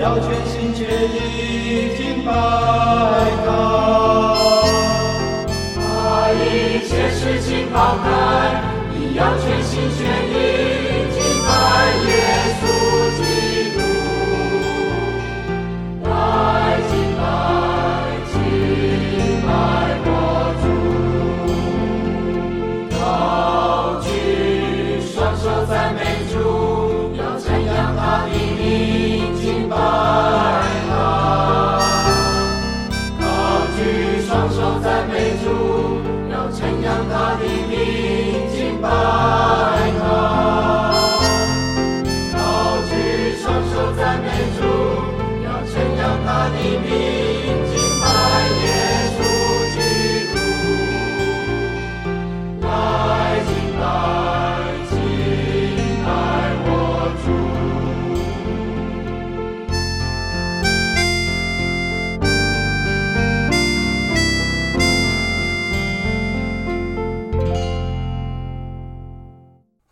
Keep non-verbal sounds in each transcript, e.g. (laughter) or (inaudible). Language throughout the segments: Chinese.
要全心全意听拜拜把一切事情抛开你要全心全意。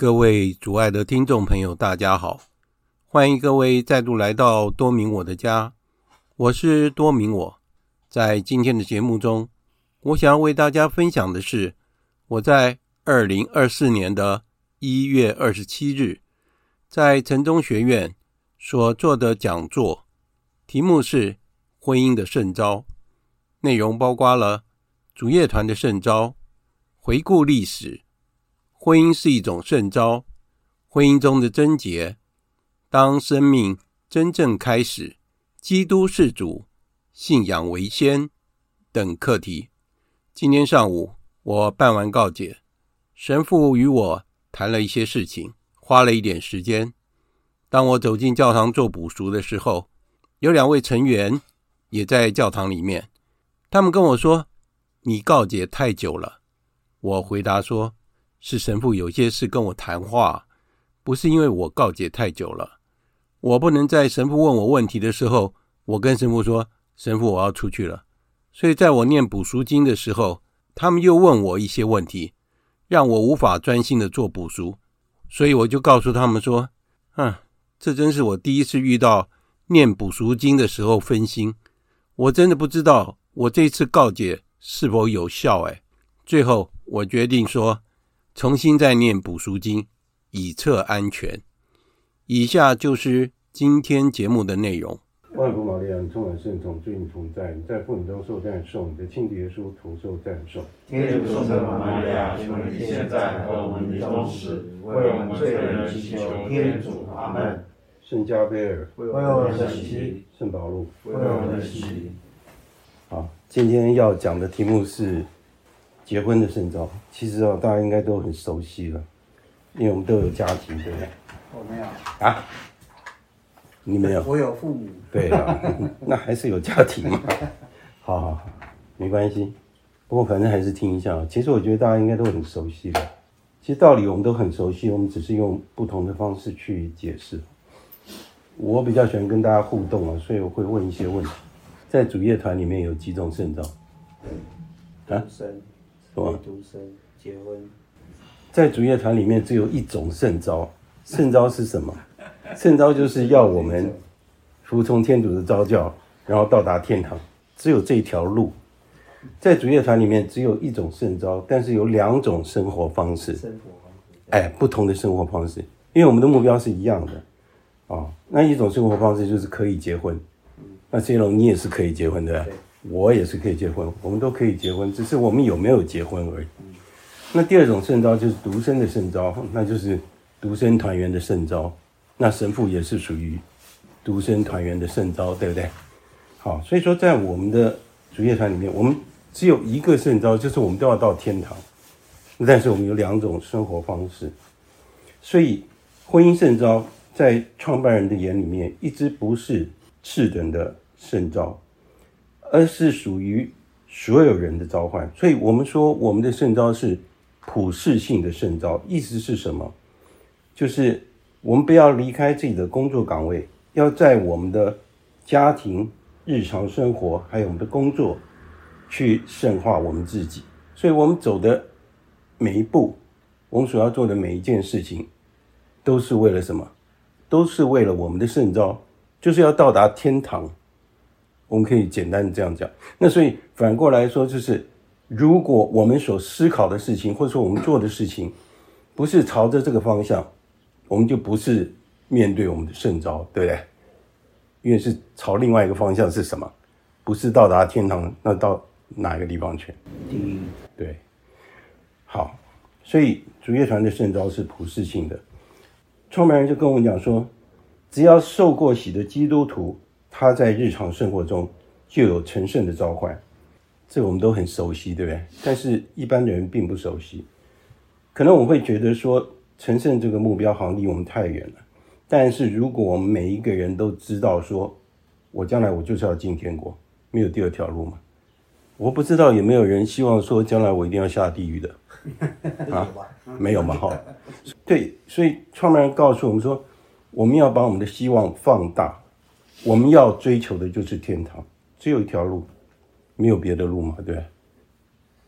各位主爱的听众朋友，大家好！欢迎各位再度来到多明我的家，我是多明我。在今天的节目中，我想要为大家分享的是我在二零二四年的一月二十七日在城中学院所做的讲座，题目是《婚姻的圣招》，内容包括了主业团的圣招、回顾历史。婚姻是一种圣召，婚姻中的贞洁，当生命真正开始，基督是主，信仰为先等课题。今天上午我办完告解，神父与我谈了一些事情，花了一点时间。当我走进教堂做补赎的时候，有两位成员也在教堂里面，他们跟我说：“你告解太久了。”我回答说。是神父有些事跟我谈话，不是因为我告解太久了，我不能在神父问我问题的时候，我跟神父说：“神父，我要出去了。”所以在我念补赎经的时候，他们又问我一些问题，让我无法专心的做补赎，所以我就告诉他们说：“嗯，这真是我第一次遇到念补赎经的时候分心，我真的不知道我这次告解是否有效。”哎，最后我决定说。重新再念补赎经，以测安全。以下就是今天节目的内容。万福玛利亚，充满圣宠，主与你同在，你在妇女中受赞颂，你的亲子耶稣同受赞颂。天主圣母玛利亚，求你现在和我们临终时，为我们罪人祈求天主。阿门。圣加贝尔，为我们祈祈。圣保禄，为我们祈祈。好，今天要讲的题目是。结婚的圣召，其实哦，大家应该都很熟悉了，因为我们都有家庭，对不对？我没有啊，你没有？我有父母。对啊，(laughs) 那还是有家庭嘛。(laughs) 好好好，没关系。不过反正还是听一下。其实我觉得大家应该都很熟悉了。其实道理我们都很熟悉，我们只是用不同的方式去解释。我比较喜欢跟大家互动啊，所以我会问一些问题。在主业团里面有几种圣召？啊？独身结婚，在主业团里面只有一种圣招，圣招是什么？(laughs) 圣招就是要我们服从天主的召教，然后到达天堂，只有这一条路。在主业团里面只有一种圣招，但是有两种生活方式。生活方式，哎，不同的生活方式，因为我们的目标是一样的。哦，那一种生活方式就是可以结婚。那这种你也是可以结婚的。我也是可以结婚，我们都可以结婚，只是我们有没有结婚而已。那第二种圣招就是独身的圣招，那就是独身团员的圣招。那神父也是属于独身团员的圣招，对不对？好，所以说在我们的主业团里面，我们只有一个圣招，就是我们都要到天堂。但是我们有两种生活方式，所以婚姻圣招在创办人的眼里面，一直不是次等的圣招，而是属于所有人的召唤。所以我们说我们的圣召是普世性的圣召，意思是什么？就是我们不要离开自己的工作岗位，要在我们的家庭、日常生活还有我们的工作，去圣化我们自己。所以我们走的。每一步，我们所要做的每一件事情，都是为了什么？都是为了我们的圣召，就是要到达天堂。我们可以简单的这样讲。那所以反过来说，就是如果我们所思考的事情，或者说我们做的事情，不是朝着这个方向，我们就不是面对我们的圣招，对不对？因为是朝另外一个方向是什么？不是到达天堂，那到哪一个地方去？地狱。对。好，所以主乐团的圣招是普世性的。创办人就跟我们讲说，只要受过洗的基督徒，他在日常生活中就有成圣的召唤，这我们都很熟悉，对不对？但是一般的人并不熟悉，可能我们会觉得说，成圣这个目标好像离我们太远了。但是如果我们每一个人都知道说，我将来我就是要进天国，没有第二条路嘛？我不知道有没有人希望说，将来我一定要下地狱的。(laughs) 啊，没有嘛？哈，对，所以创办人告诉我们说，我们要把我们的希望放大，我们要追求的就是天堂，只有一条路，没有别的路嘛？对，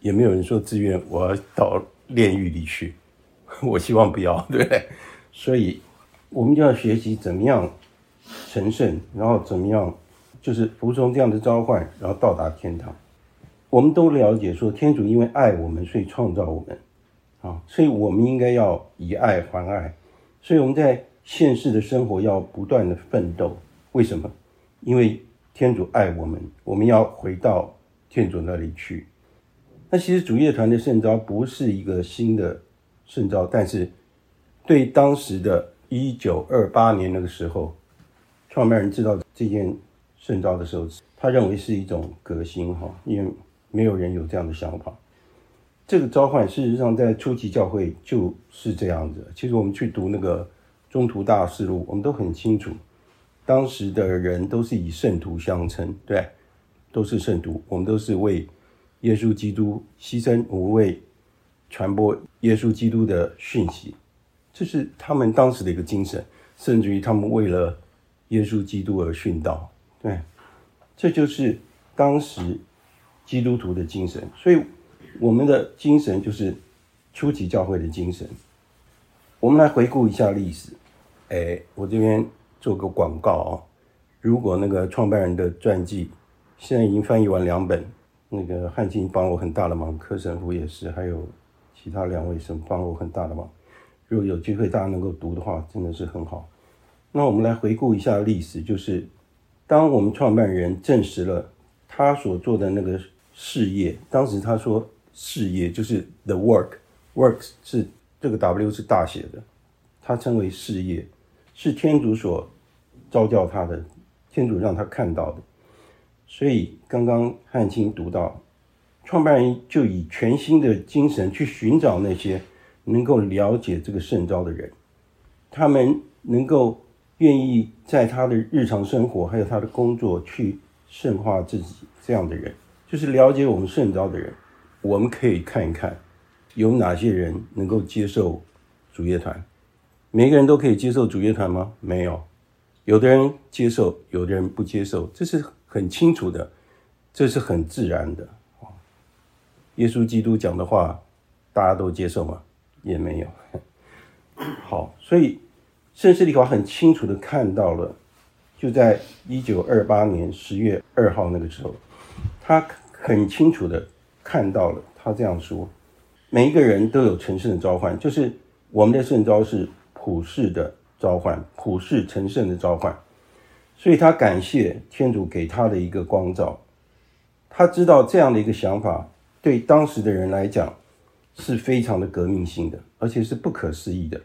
也没有人说自愿我要到炼狱里去，(laughs) 我希望不要，对，所以我们就要学习怎么样成圣，然后怎么样就是服从这样的召唤，然后到达天堂。我们都了解说，天主因为爱我们，所以创造我们，啊，所以我们应该要以爱还爱，所以我们在现世的生活要不断的奋斗。为什么？因为天主爱我们，我们要回到天主那里去。那其实主业团的圣召不是一个新的圣召，但是对当时的一九二八年那个时候，创办人知道这件圣召的时候，他认为是一种革新，哈，因为。没有人有这样的想法。这个召唤，事实上在初期教会就是这样子。其实我们去读那个《中途大事录》，我们都很清楚，当时的人都是以圣徒相称，对，都是圣徒。我们都是为耶稣基督牺牲，我们为传播耶稣基督的讯息，这是他们当时的一个精神。甚至于他们为了耶稣基督而殉道，对，这就是当时。基督徒的精神，所以我们的精神就是初期教会的精神。我们来回顾一下历史。哎，我这边做个广告啊，如果那个创办人的传记现在已经翻译完两本，那个汉卿帮我很大的忙，柯神父也是，还有其他两位神帮我很大的忙。如果有机会大家能够读的话，真的是很好。那我们来回顾一下历史，就是当我们创办人证实了他所做的那个。事业，当时他说事业就是 the work，works 是这个 W 是大写的，他称为事业，是天主所召叫他的，天主让他看到的。所以刚刚汉青读到，创办人就以全新的精神去寻找那些能够了解这个圣召的人，他们能够愿意在他的日常生活还有他的工作去圣化自己这样的人。就是了解我们圣召的人，我们可以看一看，有哪些人能够接受主乐团。每个人都可以接受主乐团吗？没有，有的人接受，有的人不接受，这是很清楚的，这是很自然的。耶稣基督讲的话，大家都接受吗？也没有。(laughs) 好，所以圣施礼华很清楚的看到了，就在一九二八年十月二号那个时候，他。很清楚的看到了，他这样说：每一个人都有成圣的召唤，就是我们的圣召是普世的召唤，普世成圣的召唤。所以他感谢天主给他的一个光照，他知道这样的一个想法对当时的人来讲是非常的革命性的，而且是不可思议的，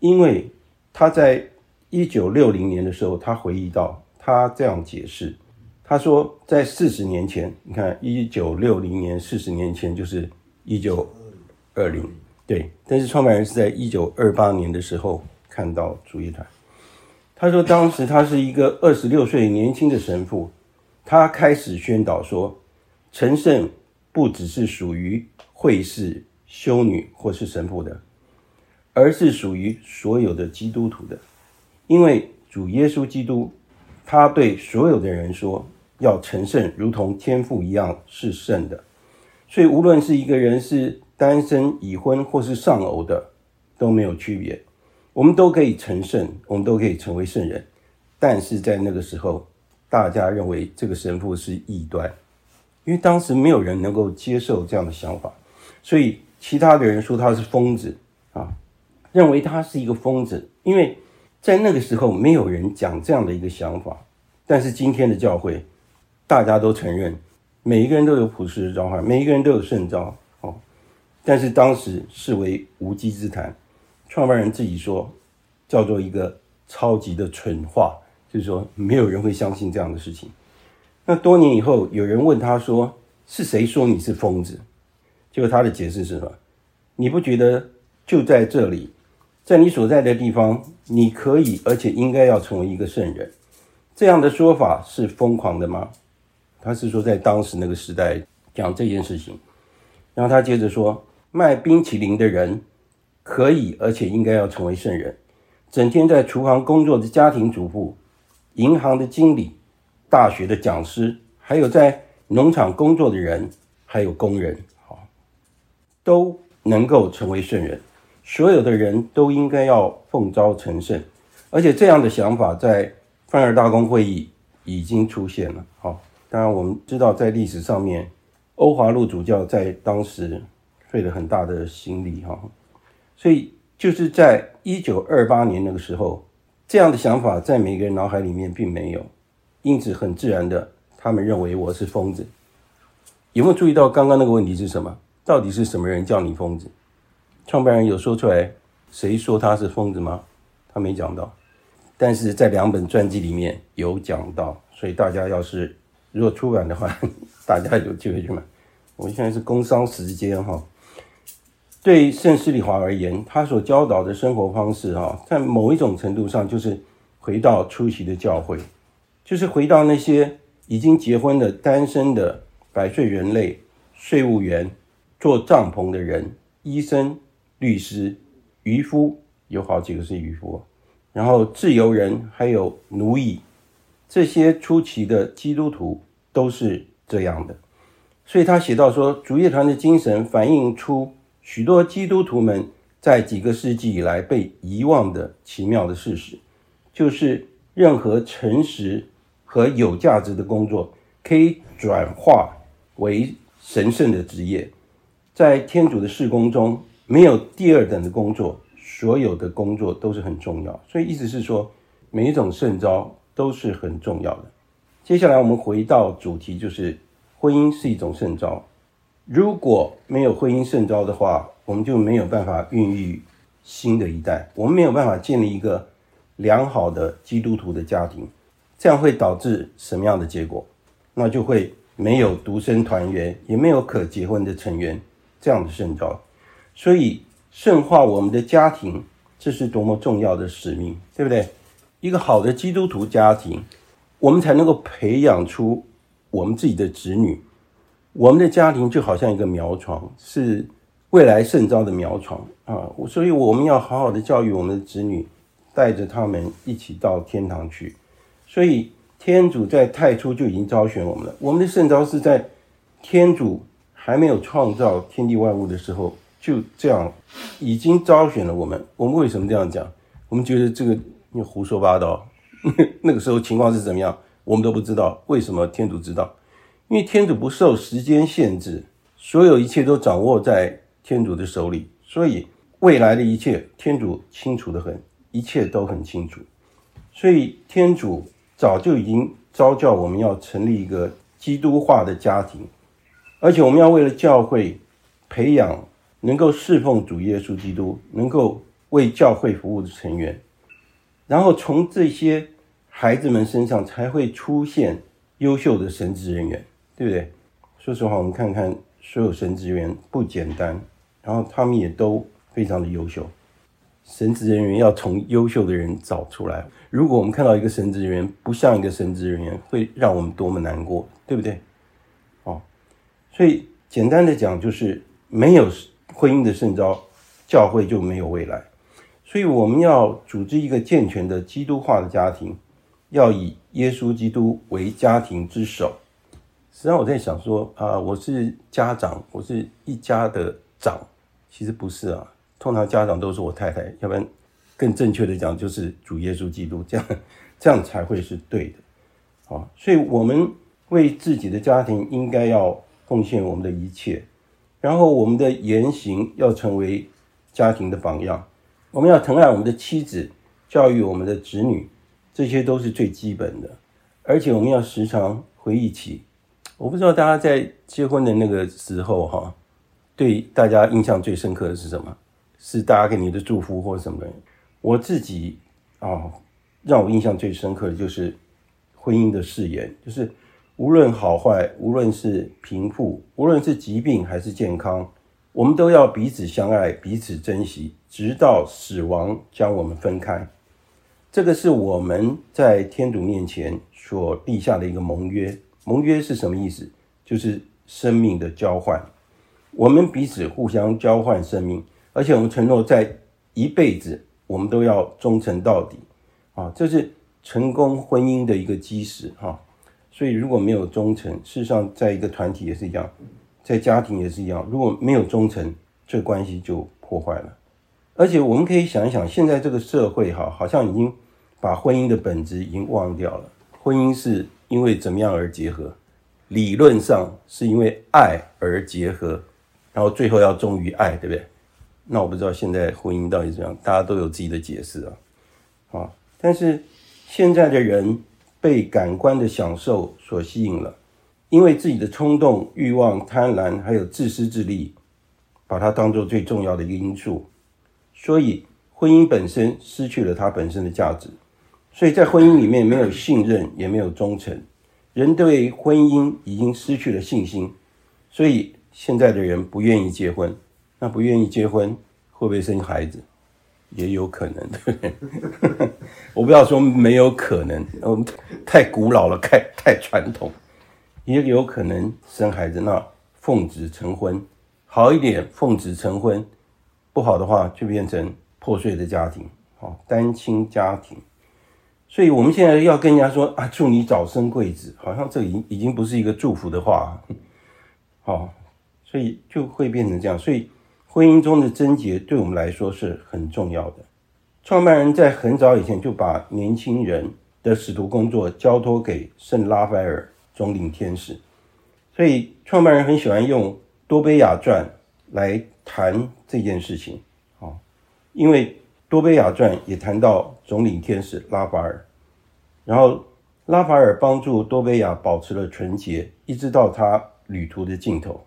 因为他在一九六零年的时候，他回忆到他这样解释。他说，在四十年前，你看一九六零年，四十年前就是一九二零，对。但是创办人是在一九二八年的时候看到主业团。他说，当时他是一个二十六岁年轻的神父，他开始宣导说，成圣不只是属于会士、修女或是神父的，而是属于所有的基督徒的，因为主耶稣基督，他对所有的人说。要成圣，如同天父一样是圣的，所以无论是一个人是单身、已婚或是丧偶的，都没有区别。我们都可以成圣，我们都可以成为圣人。但是在那个时候，大家认为这个神父是异端，因为当时没有人能够接受这样的想法，所以其他的人说他是疯子啊，认为他是一个疯子，因为在那个时候没有人讲这样的一个想法。但是今天的教会。大家都承认，每一个人都有普世的召唤，每一个人都有圣召。但是当时视为无稽之谈，创办人自己说，叫做一个超级的蠢话，就是说没有人会相信这样的事情。那多年以后，有人问他说：“是谁说你是疯子？”结果他的解释是什么？你不觉得就在这里，在你所在的地方，你可以而且应该要成为一个圣人？这样的说法是疯狂的吗？他是说，在当时那个时代讲这件事情，然后他接着说，卖冰淇淋的人可以，而且应该要成为圣人；整天在厨房工作的家庭主妇、银行的经理、大学的讲师，还有在农场工作的人，还有工人，好，都能够成为圣人。所有的人都应该要奉召成圣，而且这样的想法在范尔大公会议已经出现了，好。当然，我们知道在历史上面，欧华路主教在当时费了很大的心力哈，所以就是在一九二八年那个时候，这样的想法在每个人脑海里面并没有，因此很自然的，他们认为我是疯子。有没有注意到刚刚那个问题是什么？到底是什么人叫你疯子？创办人有说出来，谁说他是疯子吗？他没讲到，但是在两本传记里面有讲到，所以大家要是。如果出版的话，(laughs) 大家有机会去买。我们现在是工商时间哈。对圣斯里华而言，他所教导的生活方式哈，在某一种程度上就是回到初期的教会，就是回到那些已经结婚的单身的百岁人类、税务员、做帐篷的人、医生、律师、渔夫，有好几个是渔夫，然后自由人，还有奴役。这些初期的基督徒都是这样的，所以他写到说，主业团的精神反映出许多基督徒们在几个世纪以来被遗忘的奇妙的事实，就是任何诚实和有价值的工作可以转化为神圣的职业，在天主的事工中没有第二等的工作，所有的工作都是很重要。所以意思是说，每一种圣召。都是很重要的。接下来我们回到主题，就是婚姻是一种圣召。如果没有婚姻圣召的话，我们就没有办法孕育新的一代，我们没有办法建立一个良好的基督徒的家庭。这样会导致什么样的结果？那就会没有独生团圆，也没有可结婚的成员，这样的圣召。所以圣化我们的家庭，这是多么重要的使命，对不对？一个好的基督徒家庭，我们才能够培养出我们自己的子女。我们的家庭就好像一个苗床，是未来圣召的苗床啊！所以我们要好好的教育我们的子女，带着他们一起到天堂去。所以天主在太初就已经招选我们了。我们的圣召是在天主还没有创造天地万物的时候，就这样已经招选了我们。我们为什么这样讲？我们觉得这个。你胡说八道，(laughs) 那个时候情况是怎么样？我们都不知道。为什么天主知道？因为天主不受时间限制，所有一切都掌握在天主的手里，所以未来的一切天主清楚得很，一切都很清楚。所以天主早就已经召教我们要成立一个基督化的家庭，而且我们要为了教会培养能够侍奉主耶稣基督、能够为教会服务的成员。然后从这些孩子们身上才会出现优秀的神职人员，对不对？说实话，我们看看所有神职人员不简单，然后他们也都非常的优秀。神职人员要从优秀的人找出来。如果我们看到一个神职人员不像一个神职人员，会让我们多么难过，对不对？哦，所以简单的讲，就是没有婚姻的圣召，教会就没有未来。所以我们要组织一个健全的基督化的家庭，要以耶稣基督为家庭之首。实际上我在想说啊，我是家长，我是一家的长，其实不是啊。通常家长都是我太太，要不然更正确的讲就是主耶稣基督，这样这样才会是对的。啊，所以我们为自己的家庭应该要奉献我们的一切，然后我们的言行要成为家庭的榜样。我们要疼爱我们的妻子，教育我们的子女，这些都是最基本的。而且我们要时常回忆起，我不知道大家在结婚的那个时候哈，对大家印象最深刻的是什么？是大家给你的祝福或者什么。我自己啊、让我印象最深刻的就是婚姻的誓言，就是无论好坏，无论是贫富，无论是疾病还是健康，我们都要彼此相爱，彼此珍惜，直到死亡将我们分开。这个是我们在天主面前所立下的一个盟约。盟约是什么意思？就是生命的交换，我们彼此互相交换生命。而且我们承诺，在一辈子，我们都要忠诚到底，啊，这是成功婚姻的一个基石，哈。所以如果没有忠诚，事实上，在一个团体也是一样，在家庭也是一样，如果没有忠诚，这关系就破坏了。而且我们可以想一想，现在这个社会，哈，好像已经把婚姻的本质已经忘掉了。婚姻是因为怎么样而结合？理论上是因为爱而结合，然后最后要忠于爱，对不对？那我不知道现在婚姻到底怎样，大家都有自己的解释啊，啊！但是现在的人被感官的享受所吸引了，因为自己的冲动、欲望、贪婪，还有自私自利，把它当做最重要的一个因素，所以婚姻本身失去了它本身的价值。所以在婚姻里面没有信任，也没有忠诚，人对婚姻已经失去了信心，所以现在的人不愿意结婚。那不愿意结婚，会不会生孩子？也有可能，对不对？我不要说没有可能，我们太古老了，太太传统，也有可能生孩子。那奉子成婚，好一点，奉子成婚；不好的话，就变成破碎的家庭，好单亲家庭。所以我们现在要跟人家说啊，祝你早生贵子，好像这已经已经不是一个祝福的话，(laughs) 好，所以就会变成这样，所以。婚姻中的贞洁对我们来说是很重要的。创办人在很早以前就把年轻人的使徒工作交托给圣拉斐尔总领天使，所以创办人很喜欢用多贝亚传来谈这件事情。啊，因为多贝亚传也谈到总领天使拉法尔，然后拉法尔帮助多贝亚保持了纯洁，一直到他旅途的尽头。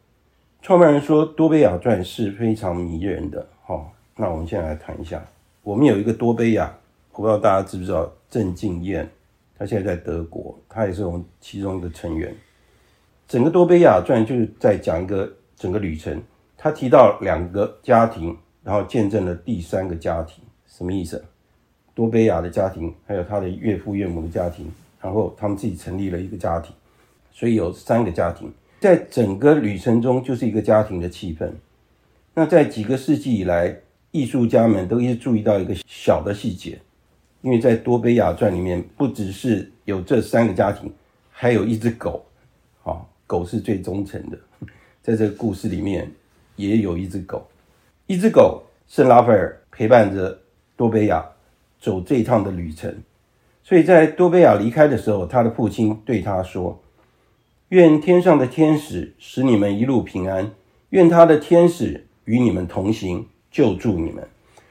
创办人说，多贝亚传是非常迷人的。好，那我们现在来谈一下。我们有一个多贝亚，我不知道大家知不知道郑敬燕，他现在在德国，他也是我们其中一个成员。整个多贝亚传就是在讲一个整个旅程。他提到两个家庭，然后见证了第三个家庭，什么意思？多贝亚的家庭，还有他的岳父岳母的家庭，然后他们自己成立了一个家庭，所以有三个家庭。在整个旅程中，就是一个家庭的气氛。那在几个世纪以来，艺术家们都一直注意到一个小的细节，因为在多贝亚传里面，不只是有这三个家庭，还有一只狗。好，狗是最忠诚的，在这个故事里面也有一只狗。一只狗，圣拉斐尔陪伴着多贝亚走这一趟的旅程。所以在多贝亚离开的时候，他的父亲对他说。愿天上的天使使你们一路平安，愿他的天使与你们同行，救助你们。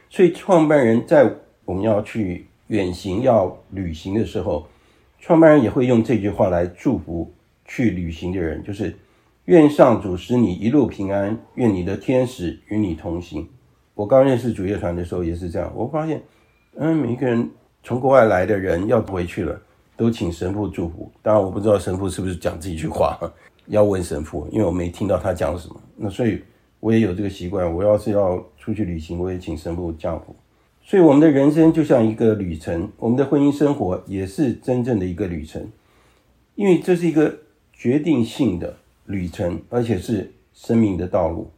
所以，创办人在我们要去远行、要旅行的时候，创办人也会用这句话来祝福去旅行的人，就是愿上主使你一路平安，愿你的天使与你同行。我刚认识主业团的时候也是这样，我发现，嗯，每一个人从国外来的人要回去了。都请神父祝福。当然，我不知道神父是不是讲这句话，要问神父，因为我没听到他讲什么。那所以我也有这个习惯，我要是要出去旅行，我也请神父降福。所以我们的人生就像一个旅程，我们的婚姻生活也是真正的一个旅程，因为这是一个决定性的旅程，而且是生命的道路。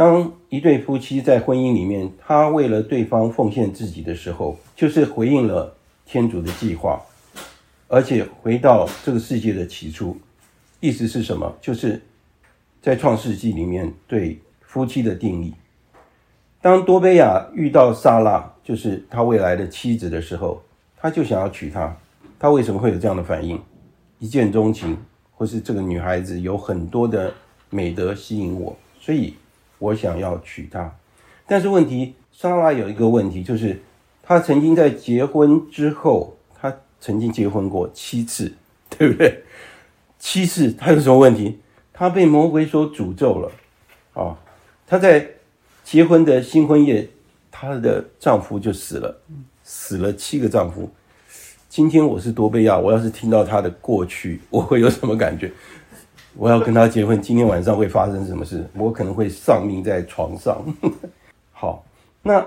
当一对夫妻在婚姻里面，他为了对方奉献自己的时候，就是回应了天主的计划，而且回到这个世界的起初。意思是什么？就是在创世纪里面对夫妻的定义。当多贝亚遇到萨拉，就是他未来的妻子的时候，他就想要娶她。他为什么会有这样的反应？一见钟情，或是这个女孩子有很多的美德吸引我，所以。我想要娶她，但是问题，莎拉有一个问题，就是她曾经在结婚之后，她曾经结婚过七次，(laughs) 对不对？七次，她有什么问题？她被魔鬼所诅咒了啊、她在结婚的新婚夜，她的丈夫就死了，死了七个丈夫。今天我是多贝亚，我要是听到她的过去，我会有什么感觉？我要跟他结婚，今天晚上会发生什么事？我可能会丧命在床上。(laughs) 好，那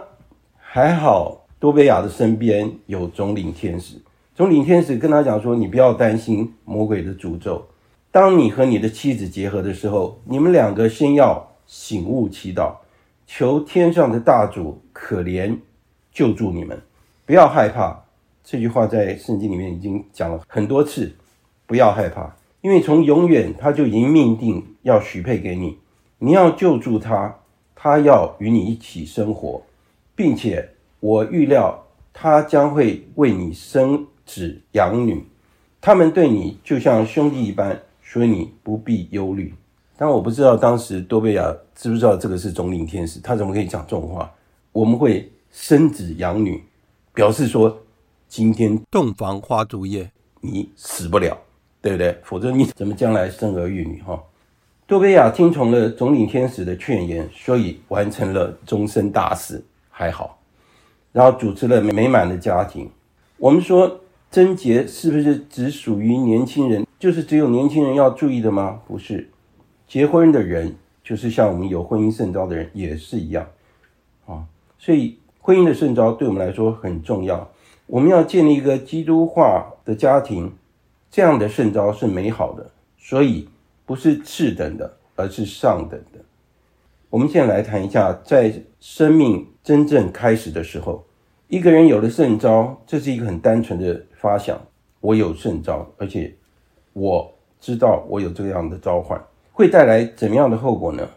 还好，多贝亚的身边有总领天使。总领天使跟他讲说：“你不要担心魔鬼的诅咒。当你和你的妻子结合的时候，你们两个先要醒悟祈祷，求天上的大主可怜救助你们，不要害怕。”这句话在圣经里面已经讲了很多次，不要害怕。因为从永远他就已经命定要许配给你，你要救助他，他要与你一起生活，并且我预料他将会为你生子养女，他们对你就像兄弟一般，所以你不必忧虑。但我不知道当时多贝亚知不知道这个是总领天使，他怎么可以讲这种话？我们会生子养女，表示说今天洞房花烛夜，你死不了。对不对？否则你怎么将来生儿育女？哈，多贝亚听从了总领天使的劝言，所以完成了终身大事，还好。然后主持了美满的家庭。我们说贞洁是不是只属于年轻人？就是只有年轻人要注意的吗？不是，结婚的人就是像我们有婚姻圣召的人也是一样啊。所以婚姻的圣召对我们来说很重要。我们要建立一个基督化的家庭。这样的圣招是美好的，所以不是次等的，而是上等的。我们现在来谈一下，在生命真正开始的时候，一个人有了圣招，这是一个很单纯的发想：我有圣招，而且我知道我有这样的召唤，会带来怎么样的后果呢？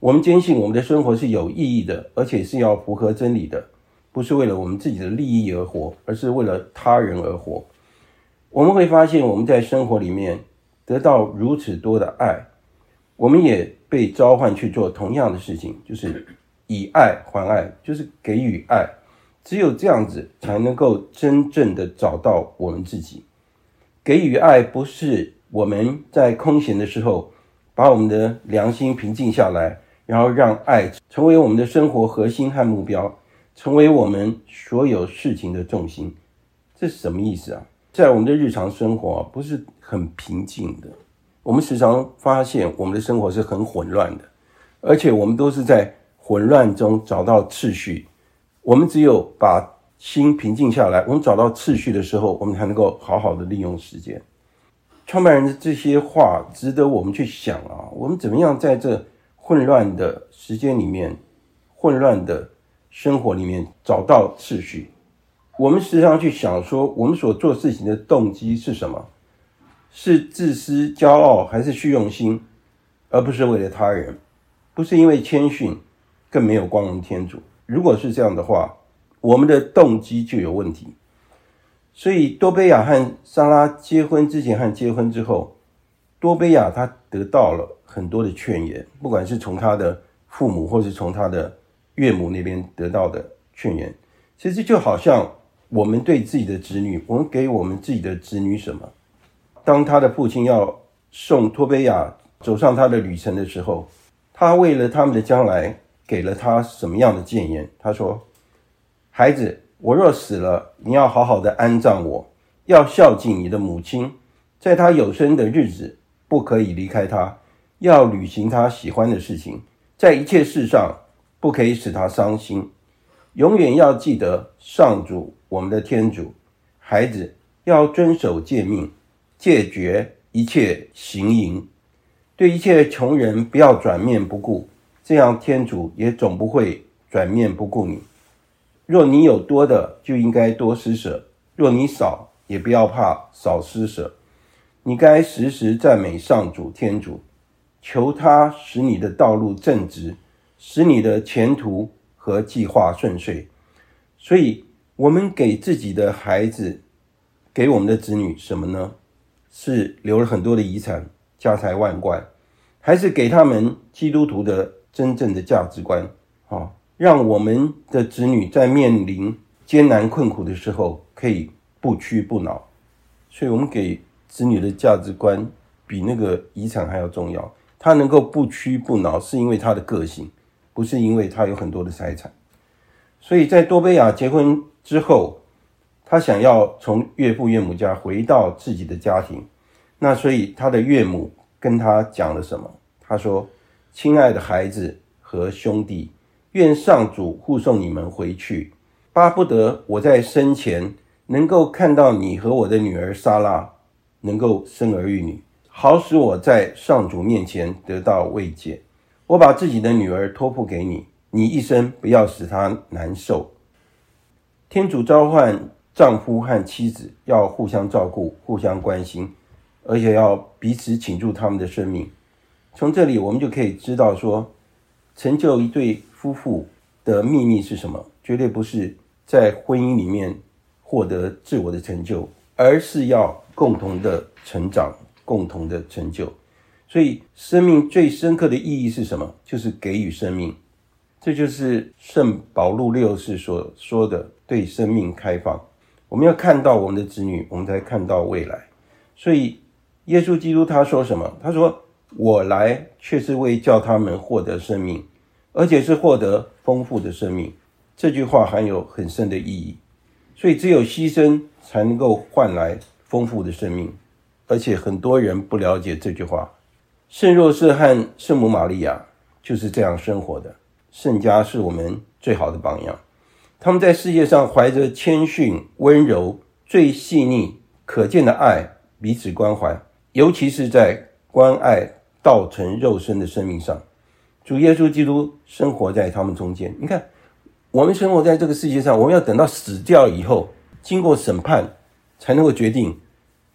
我们坚信我们的生活是有意义的，而且是要符合真理的，不是为了我们自己的利益而活，而是为了他人而活。我们会发现，我们在生活里面得到如此多的爱，我们也被召唤去做同样的事情，就是以爱还爱，就是给予爱。只有这样子，才能够真正的找到我们自己。给予爱，不是我们在空闲的时候，把我们的良心平静下来，然后让爱成为我们的生活核心和目标，成为我们所有事情的重心。这是什么意思啊？在我们的日常生活不是很平静的，我们时常发现我们的生活是很混乱的，而且我们都是在混乱中找到秩序。我们只有把心平静下来，我们找到秩序的时候，我们才能够好好的利用时间。创办人的这些话值得我们去想啊，我们怎么样在这混乱的时间里面、混乱的生活里面找到秩序？我们时常去想说，我们所做事情的动机是什么？是自私、骄傲，还是虚荣心？而不是为了他人，不是因为谦逊，更没有光荣天主。如果是这样的话，我们的动机就有问题。所以，多贝亚和莎拉结婚之前和结婚之后，多贝亚他得到了很多的劝言，不管是从他的父母，或是从他的岳母那边得到的劝言，其实就好像。我们对自己的子女，我们给我们自己的子女什么？当他的父亲要送托贝亚走上他的旅程的时候，他为了他们的将来，给了他什么样的建言？他说：“孩子，我若死了，你要好好的安葬我，要孝敬你的母亲，在她有生的日子不可以离开她，要履行她喜欢的事情，在一切事上不可以使她伤心。永远要记得上主我们的天主，孩子要遵守诫命，戒绝一切行淫，对一切穷人不要转面不顾，这样天主也总不会转面不顾你。若你有多的，就应该多施舍；若你少，也不要怕少施舍。你该时时赞美上主天主，求他使你的道路正直，使你的前途。和计划顺遂，所以我们给自己的孩子，给我们的子女什么呢？是留了很多的遗产，家财万贯，还是给他们基督徒的真正的价值观？啊，让我们的子女在面临艰难困苦的时候，可以不屈不挠。所以，我们给子女的价值观比那个遗产还要重要。他能够不屈不挠，是因为他的个性。不是因为他有很多的财产，所以在多贝亚结婚之后，他想要从岳父岳母家回到自己的家庭。那所以他的岳母跟他讲了什么？他说：“亲爱的孩子和兄弟，愿上主护送你们回去，巴不得我在生前能够看到你和我的女儿莎拉能够生儿育女，好使我在上主面前得到慰藉。”我把自己的女儿托付给你，你一生不要使她难受。天主召唤丈夫和妻子要互相照顾、互相关心，而且要彼此倾注他们的生命。从这里我们就可以知道说，成就一对夫妇的秘密是什么？绝对不是在婚姻里面获得自我的成就，而是要共同的成长、共同的成就。所以，生命最深刻的意义是什么？就是给予生命。这就是圣保禄六世所说的对生命开放。我们要看到我们的子女，我们才看到未来。所以，耶稣基督他说什么？他说：“我来，却是为叫他们获得生命，而且是获得丰富的生命。”这句话含有很深的意义。所以，只有牺牲才能够换来丰富的生命，而且很多人不了解这句话。圣若瑟和圣母玛利亚就是这样生活的。圣家是我们最好的榜样。他们在世界上怀着谦逊、温柔、最细腻、可见的爱，彼此关怀，尤其是在关爱道成肉身的生命上。主耶稣基督生活在他们中间。你看，我们生活在这个世界上，我们要等到死掉以后，经过审判，才能够决定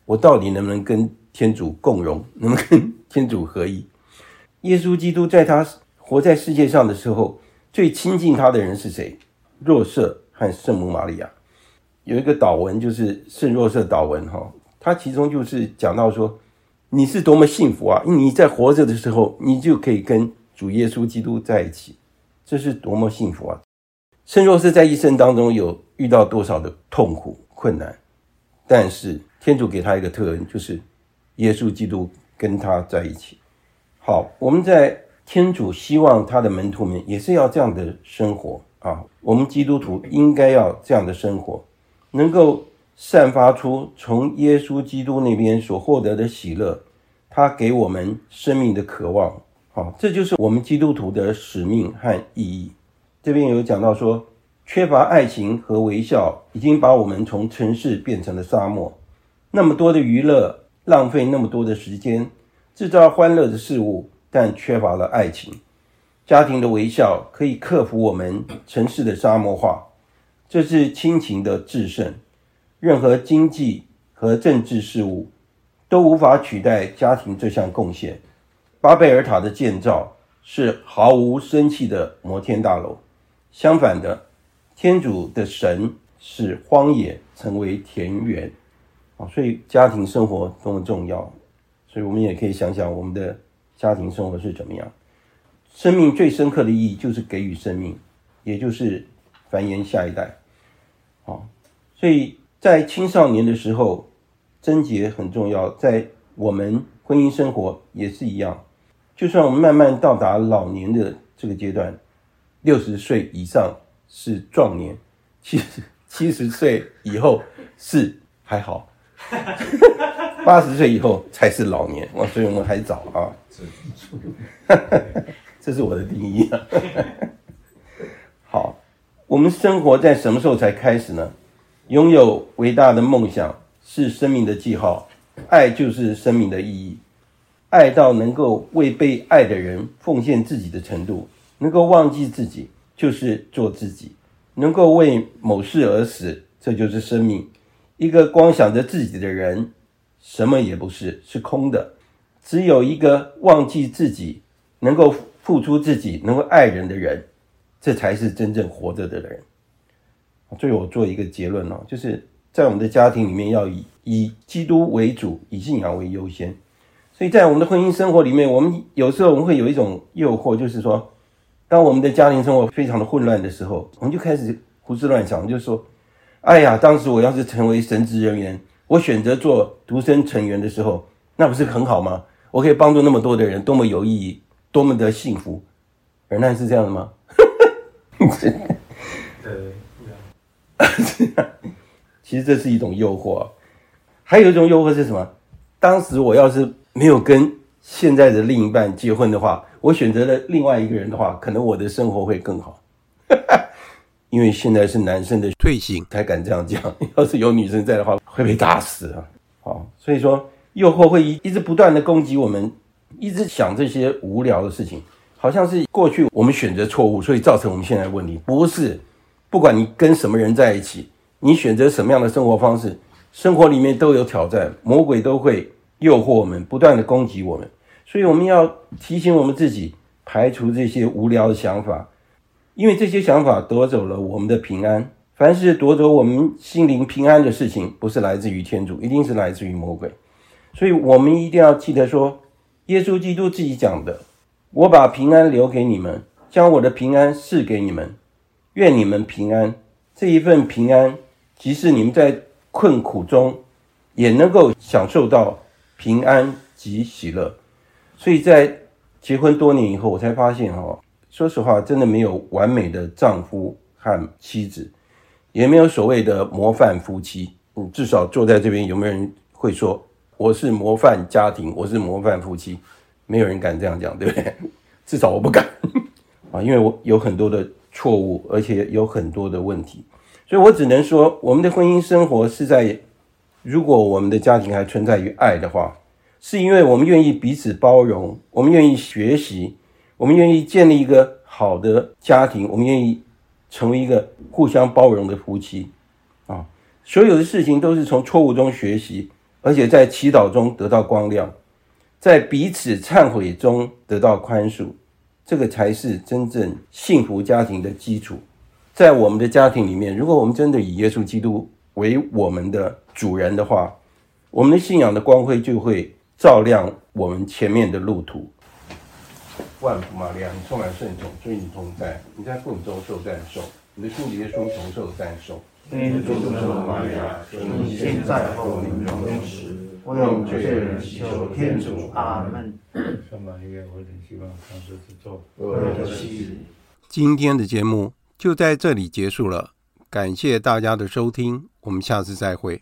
我到底能不能跟天主共荣，能不能跟天主合一。耶稣基督在他活在世界上的时候，最亲近他的人是谁？若瑟和圣母玛利亚。有一个祷文，就是圣若瑟祷文，哈，他其中就是讲到说，你是多么幸福啊！你在活着的时候，你就可以跟主耶稣基督在一起，这是多么幸福啊！圣若瑟在一生当中有遇到多少的痛苦困难，但是天主给他一个特恩，就是。耶稣基督跟他在一起。好，我们在天主希望他的门徒们也是要这样的生活啊。我们基督徒应该要这样的生活，能够散发出从耶稣基督那边所获得的喜乐，他给我们生命的渴望。好，这就是我们基督徒的使命和意义。这边有讲到说，缺乏爱情和微笑，已经把我们从城市变成了沙漠。那么多的娱乐。浪费那么多的时间，制造欢乐的事物，但缺乏了爱情。家庭的微笑可以克服我们城市的沙漠化，这是亲情的制胜。任何经济和政治事务都无法取代家庭这项贡献。巴贝尔塔的建造是毫无生气的摩天大楼，相反的，天主的神使荒野成为田园。所以家庭生活多么重要，所以我们也可以想想我们的家庭生活是怎么样。生命最深刻的意义就是给予生命，也就是繁衍下一代。好，所以在青少年的时候，贞洁很重要，在我们婚姻生活也是一样。就算我们慢慢到达老年的这个阶段，六十岁以上是壮年，七十七十岁以后是还好。(laughs) 八十岁以后才是老年，哇，所以我们还早啊。(laughs) 这是我的定义啊。(laughs) 好，我们生活在什么时候才开始呢？拥有伟大的梦想是生命的记号，爱就是生命的意义。爱到能够为被爱的人奉献自己的程度，能够忘记自己就是做自己，能够为某事而死，这就是生命。一个光想着自己的人，什么也不是，是空的。只有一个忘记自己，能够付出自己，能够爱人的人，这才是真正活着的人。最后我做一个结论哦，就是在我们的家庭里面，要以以基督为主，以信仰为优先。所以在我们的婚姻生活里面，我们有时候我们会有一种诱惑，就是说，当我们的家庭生活非常的混乱的时候，我们就开始胡思乱想，就是说，哎呀，当时我要是成为神职人员，我选择做独生成员的时候，那不是很好吗？我可以帮助那么多的人，多么有意义，多么的幸福。而那是这样的吗？对，(laughs) 其实这是一种诱惑。还有一种诱惑是什么？当时我要是没有跟现在的另一半结婚的话，我选择了另外一个人的话，可能我的生活会更好。因为现在是男生的退行才敢这样讲，(laughs) 要是有女生在的话，会被打死啊！好，所以说诱惑会一一直不断的攻击我们，一直想这些无聊的事情，好像是过去我们选择错误，所以造成我们现在的问题。不是，不管你跟什么人在一起，你选择什么样的生活方式，生活里面都有挑战，魔鬼都会。诱惑我们，不断的攻击我们，所以我们要提醒我们自己，排除这些无聊的想法，因为这些想法夺走了我们的平安。凡是夺走我们心灵平安的事情，不是来自于天主，一定是来自于魔鬼。所以我们一定要记得说，耶稣基督自己讲的：“我把平安留给你们，将我的平安赐给你们，愿你们平安。”这一份平安，即使你们在困苦中，也能够享受到。平安及喜乐，所以在结婚多年以后，我才发现哈，说实话，真的没有完美的丈夫和妻子，也没有所谓的模范夫妻。嗯，至少坐在这边，有没有人会说我是模范家庭，我是模范夫妻？没有人敢这样讲，对不对？至少我不敢 (laughs) 啊，因为我有很多的错误，而且有很多的问题，所以我只能说，我们的婚姻生活是在。如果我们的家庭还存在于爱的话，是因为我们愿意彼此包容，我们愿意学习，我们愿意建立一个好的家庭，我们愿意成为一个互相包容的夫妻啊！所有的事情都是从错误中学习，而且在祈祷中得到光亮，在彼此忏悔中得到宽恕，这个才是真正幸福家庭的基础。在我们的家庭里面，如果我们真的以耶稣基督为我们的主人的话，我们的信仰的光辉就会照亮我们前面的路途。万福玛利亚，你充满圣宠，与你同在，你在妇女中受赞颂，你的父耶稣同受赞颂。因主圣玛利亚，求你现在和我们临终时，为我们罪人祈求天主。阿门。圣玛利亚，我很希望尝试去做。我的妻子。今天的节目就在这里结束了，感谢大家的收听。我们下次再会。